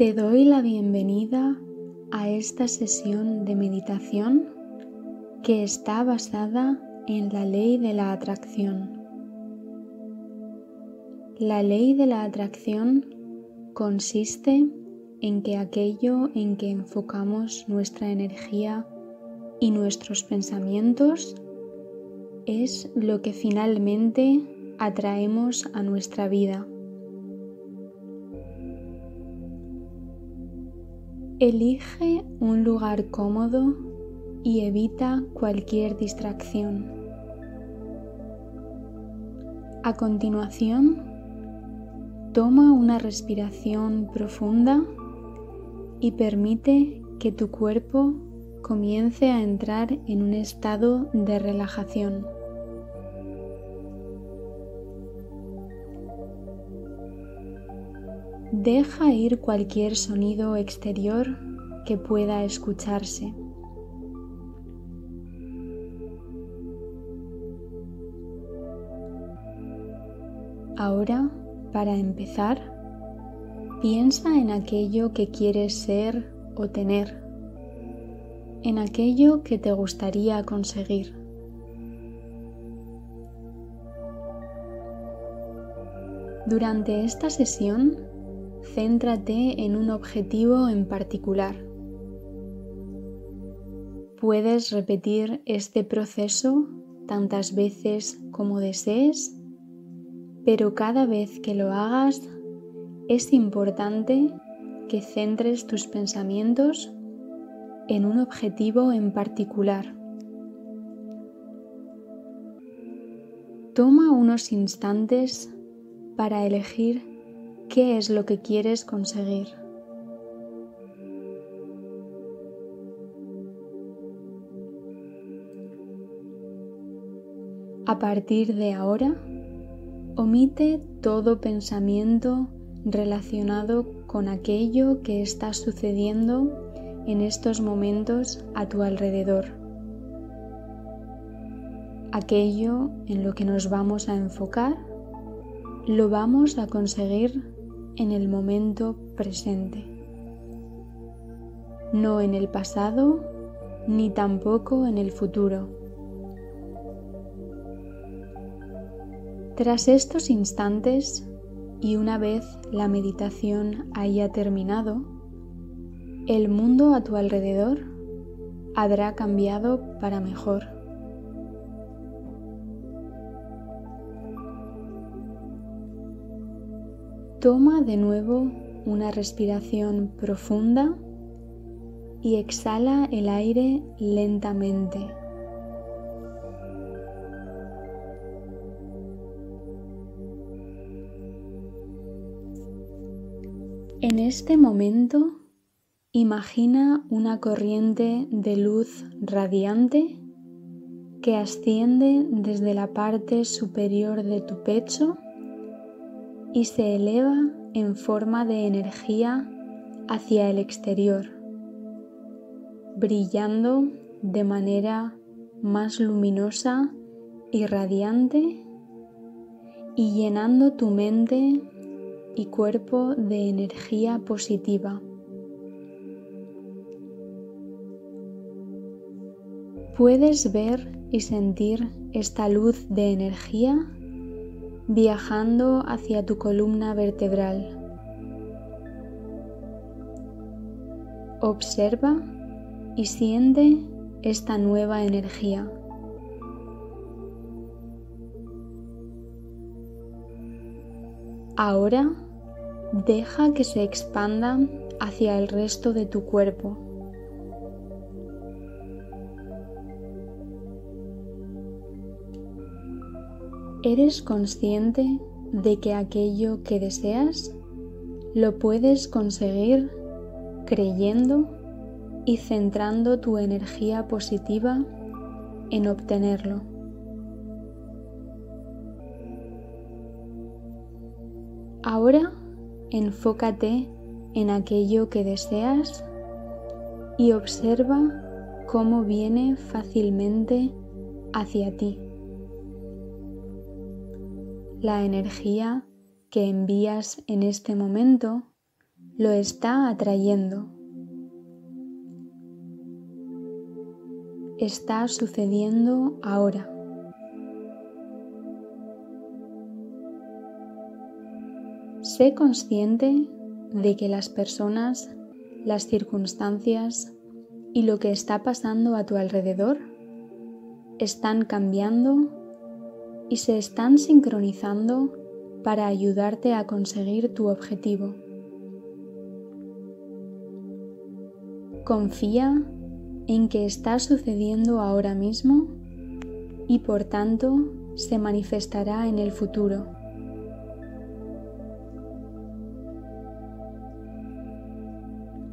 Te doy la bienvenida a esta sesión de meditación que está basada en la ley de la atracción. La ley de la atracción consiste en que aquello en que enfocamos nuestra energía y nuestros pensamientos es lo que finalmente atraemos a nuestra vida. Elige un lugar cómodo y evita cualquier distracción. A continuación, toma una respiración profunda y permite que tu cuerpo comience a entrar en un estado de relajación. Deja ir cualquier sonido exterior que pueda escucharse. Ahora, para empezar, piensa en aquello que quieres ser o tener, en aquello que te gustaría conseguir. Durante esta sesión, céntrate en un objetivo en particular. Puedes repetir este proceso tantas veces como desees, pero cada vez que lo hagas es importante que centres tus pensamientos en un objetivo en particular. Toma unos instantes para elegir qué es lo que quieres conseguir. A partir de ahora, omite todo pensamiento relacionado con aquello que está sucediendo en estos momentos a tu alrededor. Aquello en lo que nos vamos a enfocar lo vamos a conseguir en el momento presente, no en el pasado ni tampoco en el futuro. Tras estos instantes y una vez la meditación haya terminado, el mundo a tu alrededor habrá cambiado para mejor. Toma de nuevo una respiración profunda y exhala el aire lentamente. En este momento, imagina una corriente de luz radiante que asciende desde la parte superior de tu pecho y se eleva en forma de energía hacia el exterior, brillando de manera más luminosa y radiante y llenando tu mente y cuerpo de energía positiva. Puedes ver y sentir esta luz de energía viajando hacia tu columna vertebral. Observa y siente esta nueva energía. Ahora deja que se expanda hacia el resto de tu cuerpo. ¿Eres consciente de que aquello que deseas lo puedes conseguir creyendo y centrando tu energía positiva en obtenerlo? Ahora enfócate en aquello que deseas y observa cómo viene fácilmente hacia ti la energía que envías en este momento lo está atrayendo. Está sucediendo ahora. Sé consciente de que las personas, las circunstancias y lo que está pasando a tu alrededor están cambiando y se están sincronizando para ayudarte a conseguir tu objetivo. Confía en que está sucediendo ahora mismo y por tanto se manifestará en el futuro.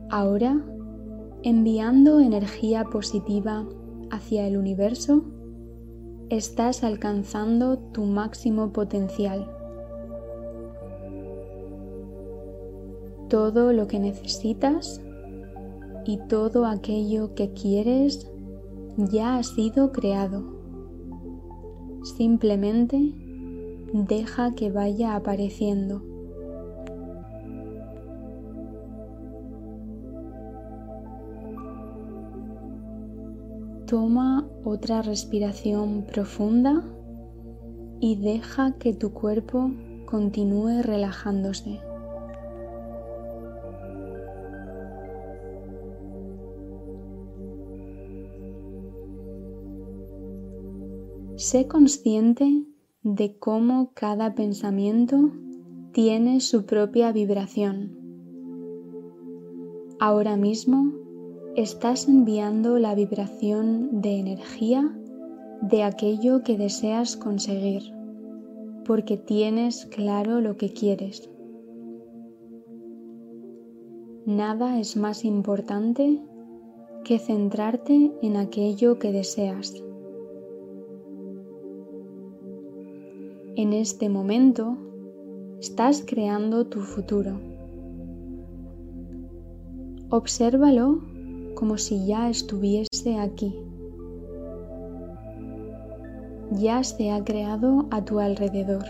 Ahora, enviando energía positiva hacia el universo, estás alcanzando tu máximo potencial. Todo lo que necesitas y todo aquello que quieres ya ha sido creado. Simplemente deja que vaya apareciendo. Toma otra respiración profunda y deja que tu cuerpo continúe relajándose. Sé consciente de cómo cada pensamiento tiene su propia vibración. Ahora mismo estás enviando la vibración de energía de aquello que deseas conseguir, porque tienes claro lo que quieres. Nada es más importante que centrarte en aquello que deseas. En este momento estás creando tu futuro. Obsérvalo como si ya estuviese aquí. Ya se ha creado a tu alrededor.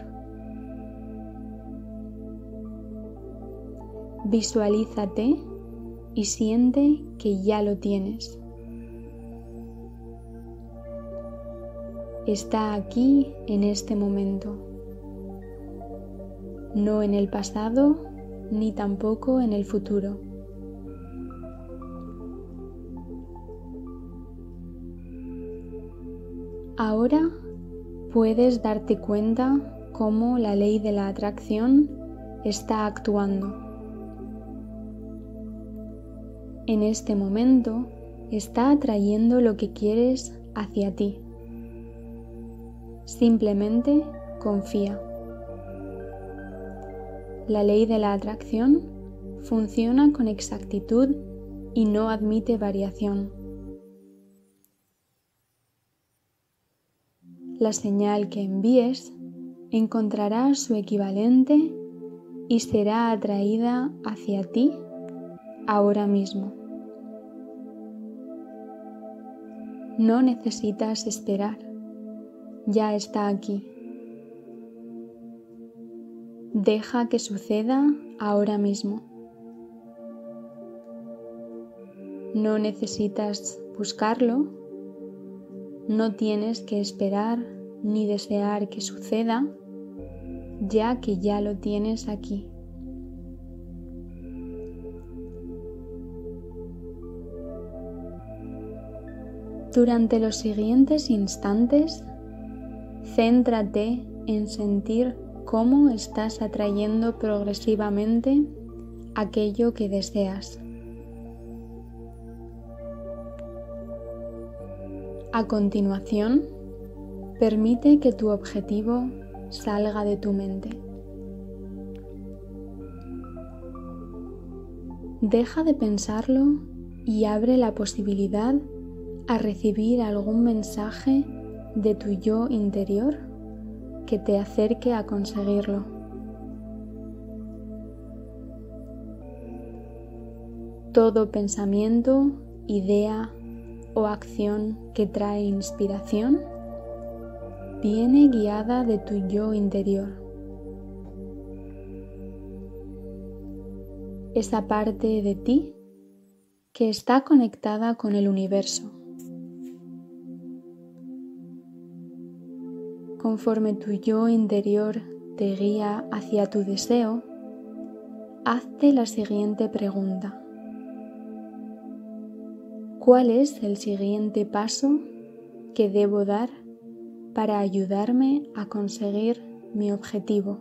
Visualízate y siente que ya lo tienes. está aquí en este momento, no en el pasado ni tampoco en el futuro. Ahora puedes darte cuenta cómo la ley de la atracción está actuando. En este momento está atrayendo lo que quieres hacia ti. Simplemente confía. La ley de la atracción funciona con exactitud y no admite variación. La señal que envíes encontrará su equivalente y será atraída hacia ti ahora mismo. No necesitas esperar ya está aquí. Deja que suceda ahora mismo. No necesitas buscarlo, no tienes que esperar ni desear que suceda, ya que ya lo tienes aquí. Durante los siguientes instantes Céntrate en sentir cómo estás atrayendo progresivamente aquello que deseas. A continuación, permite que tu objetivo salga de tu mente. Deja de pensarlo y abre la posibilidad a recibir algún mensaje de tu yo interior que te acerque a conseguirlo. Todo pensamiento, idea o acción que trae inspiración viene guiada de tu yo interior. esa parte de ti que está conectada con el universo. Conforme tu yo interior te guía hacia tu deseo, hazte la siguiente pregunta. ¿Cuál es el siguiente paso que debo dar para ayudarme a conseguir mi objetivo?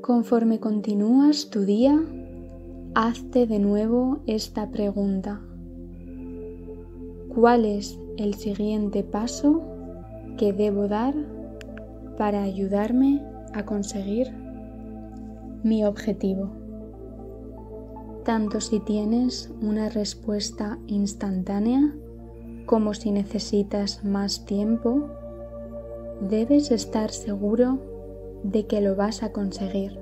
Conforme continúas tu día, hazte de nuevo esta pregunta. ¿Cuál es el siguiente paso que debo dar para ayudarme a conseguir mi objetivo? Tanto si tienes una respuesta instantánea como si necesitas más tiempo, debes estar seguro de que lo vas a conseguir.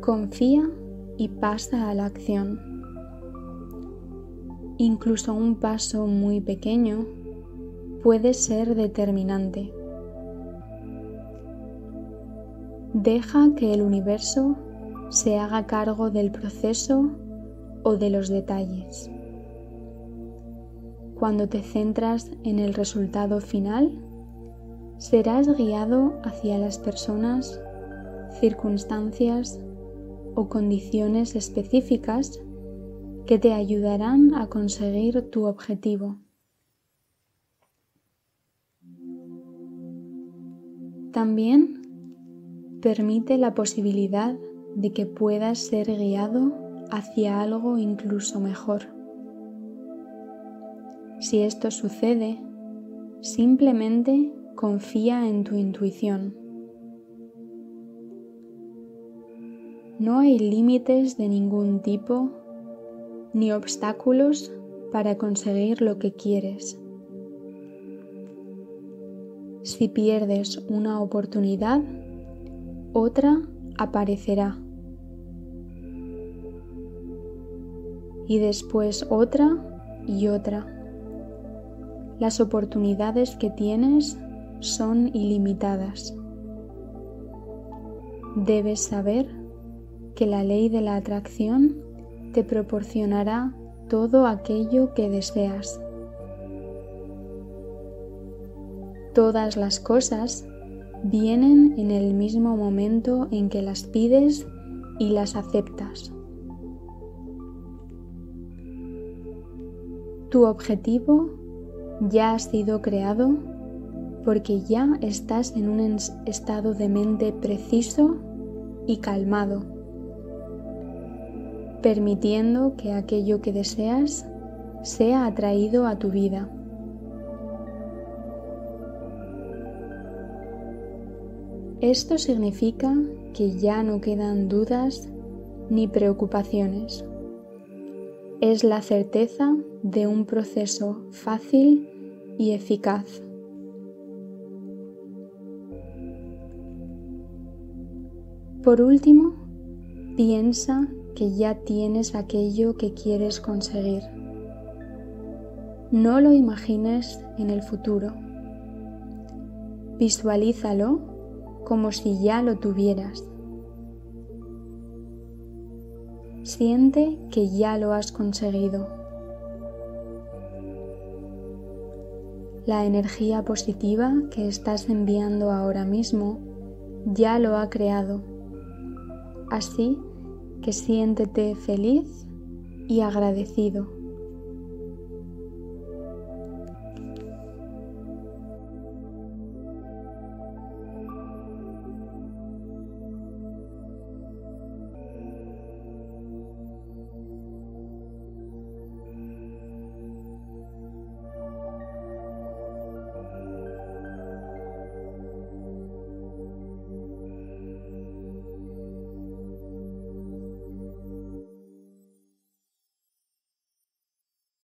Confía y pasa a la acción. Incluso un paso muy pequeño puede ser determinante. Deja que el universo se haga cargo del proceso o de los detalles. Cuando te centras en el resultado final, serás guiado hacia las personas, circunstancias o condiciones específicas que te ayudarán a conseguir tu objetivo. También permite la posibilidad de que puedas ser guiado hacia algo incluso mejor. Si esto sucede, simplemente confía en tu intuición. No hay límites de ningún tipo ni obstáculos para conseguir lo que quieres. Si pierdes una oportunidad, otra aparecerá. Y después otra y otra. Las oportunidades que tienes son ilimitadas. Debes saber que la ley de la atracción te proporcionará todo aquello que deseas. Todas las cosas vienen en el mismo momento en que las pides y las aceptas. Tu objetivo ya ha sido creado porque ya estás en un estado de mente preciso y calmado, permitiendo que aquello que deseas sea atraído a tu vida. Esto significa que ya no quedan dudas ni preocupaciones. Es la certeza de un proceso fácil y eficaz. Por último, piensa que ya tienes aquello que quieres conseguir. No lo imagines en el futuro. Visualízalo como si ya lo tuvieras. Siente que ya lo has conseguido. La energía positiva que estás enviando ahora mismo ya lo ha creado Así que siéntete feliz y agradecido.